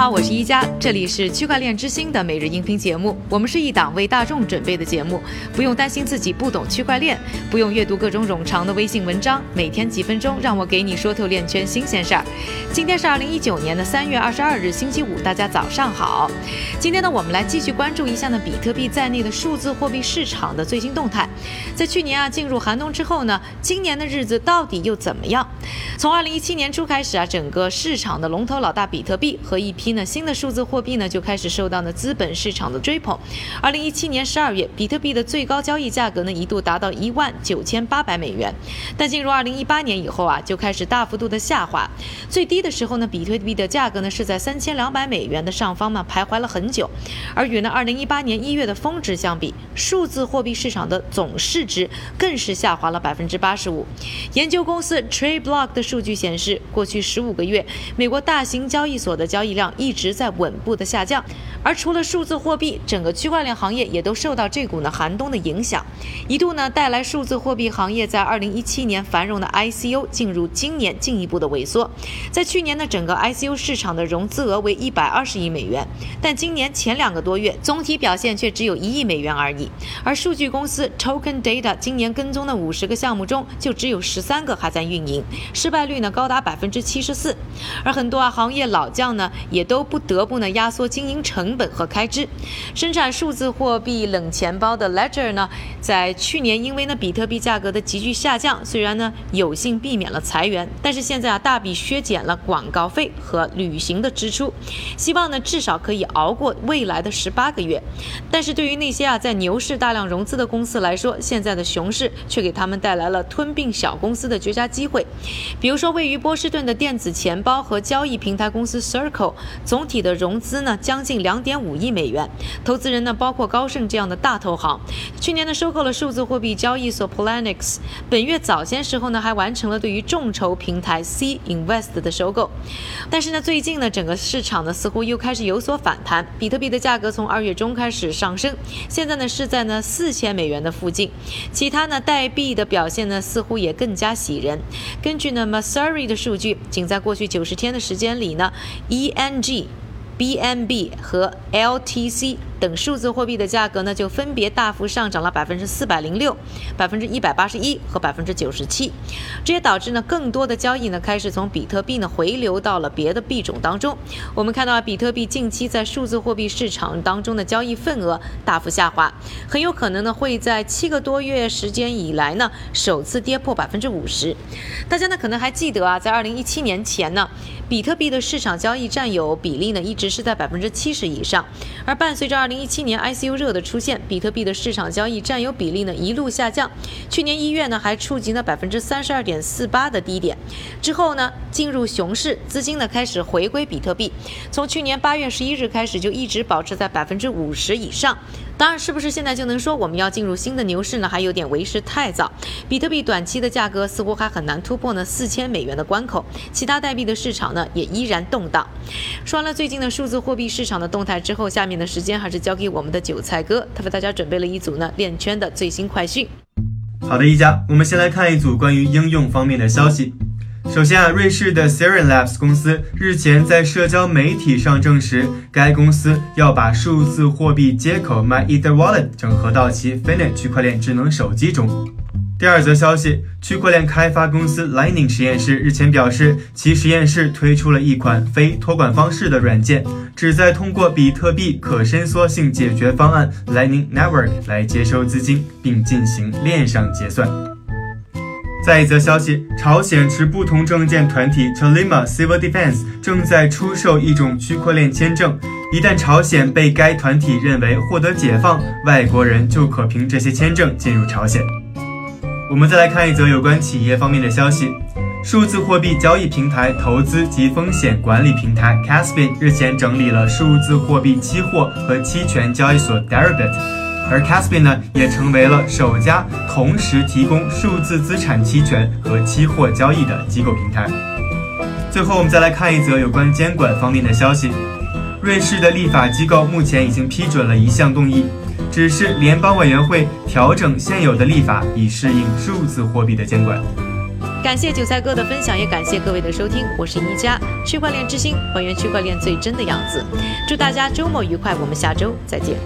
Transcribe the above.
好，我是一加，这里是区块链之星的每日音频节目。我们是一档为大众准备的节目，不用担心自己不懂区块链，不用阅读各种冗长的微信文章，每天几分钟，让我给你说透链圈新鲜事儿。今天是二零一九年的三月二十二日，星期五，大家早上好。今天呢，我们来继续关注一下呢比特币在内的数字货币市场的最新动态。在去年啊进入寒冬之后呢，今年的日子到底又怎么样？从二零一七年初开始啊，整个市场的龙头老大比特币和一批呢新的数字货币呢就开始受到呢资本市场的追捧。二零一七年十二月，比特币的最高交易价格呢一度达到一万九千八百美元，但进入二零一八年以后啊，就开始大幅度的下滑。最低的时候呢，比特币的价格呢是在三千两百美元的上方呢徘徊了很久。而与呢二零一八年一月的峰值相比，数字货币市场的总市值更是下滑了百分之八十五。研究公司 TradeBlock 的数据显示，过去十五个月，美国大型交易所的交易量一直在稳步的下降。而除了数字货币，整个区块链行业也都受到这股呢寒冬的影响，一度呢带来数字货币行业在二零一七年繁荣的 ICO 进入今年进一步的萎缩。在去年呢，整个 ICO 市场的融资额为一百二十亿美元，但今年前两个多月总体表现却只有一亿美元而已。而数据公司 Token Data 今年跟踪的五十个项目中，就只有十三个还在运营，失败率呢高达百分之七十四。而很多啊行业老将呢，也都不得不呢压缩经营成本和开支。生产数字货币冷钱包的 Ledger 呢，在去年因为呢比特币价格的急剧下降，虽然呢有幸避免了裁员，但是现在啊大笔削减了广告费和旅行的支出，希望呢至少可以熬过未来的十八个月。但是对于那些啊在牛市大量融资的公司来说，现在的熊市却给他们带来了吞并小公司的绝佳机会。比如说位于波士顿的电子钱包和交易平台公司 Circle，总体的融资呢将近两点五亿美元，投资人呢包括高盛这样的大投行。去年呢收购了数字货币交易所 Poloniex，本月早些时候呢还完成了对于众筹平台 C Invest 的收购。但是呢最近呢整个市场呢似乎又开始有所反弹，比特币的价格从二月中开始上升，现在呢是在呢四千美元的附近。其他呢代币的表现呢似乎也更加喜人。根据呢 Masari 的数据，仅在过去九十天的时间里呢，E N gbnb 和 LTC。等数字货币的价格呢，就分别大幅上涨了百分之四百零六、百分之一百八十一和百分之九十七，这也导致呢更多的交易呢开始从比特币呢回流到了别的币种当中。我们看到啊，比特币近期在数字货币市场当中的交易份额大幅下滑，很有可能呢会在七个多月时间以来呢首次跌破百分之五十。大家呢可能还记得啊，在二零一七年前呢，比特币的市场交易占有比例呢一直是在百分之七十以上，而伴随着二。二零一七年 ICU 热的出现，比特币的市场交易占有比例呢一路下降，去年一月呢还触及了百分之三十二点四八的低点，之后呢进入熊市，资金呢开始回归比特币，从去年八月十一日开始就一直保持在百分之五十以上。当然，是不是现在就能说我们要进入新的牛市呢？还有点为时太早。比特币短期的价格似乎还很难突破呢四千美元的关口，其他代币的市场呢也依然动荡。说完了最近的数字货币市场的动态之后，下面的时间还是交给我们的韭菜哥，他为大家准备了一组呢链圈的最新快讯。好的，一家，我们先来看一组关于应用方面的消息。首先啊，瑞士的 Siren Labs 公司日前在社交媒体上证实，该公司要把数字货币接口 MyEtherWallet 整合到其 Finite 区块链智能手机中。第二则消息，区块链开发公司 Lightning 实验室日前表示，其实验室推出了一款非托管方式的软件，旨在通过比特币可伸缩性解决方案 Lightning Network 来接收资金，并进行链上结算。再一则消息，朝鲜持不同证件团体 Chalima Civil Defense 正在出售一种区块链签证。一旦朝鲜被该团体认为获得解放，外国人就可凭这些签证进入朝鲜。我们再来看一则有关企业方面的消息：数字货币交易平台投资及风险管理平台 Caspian 日前整理了数字货币期货和期权交易所 Deribit。而 Caspian 呢，也成为了首家同时提供数字资产期权和期货交易的机构平台。最后，我们再来看一则有关监管方面的消息：瑞士的立法机构目前已经批准了一项动议，只是联邦委员会调整现有的立法，以适应数字货币的监管。感谢韭菜哥的分享，也感谢各位的收听。我是一加区块链之星，还原区块链最真的样子。祝大家周末愉快，我们下周再见。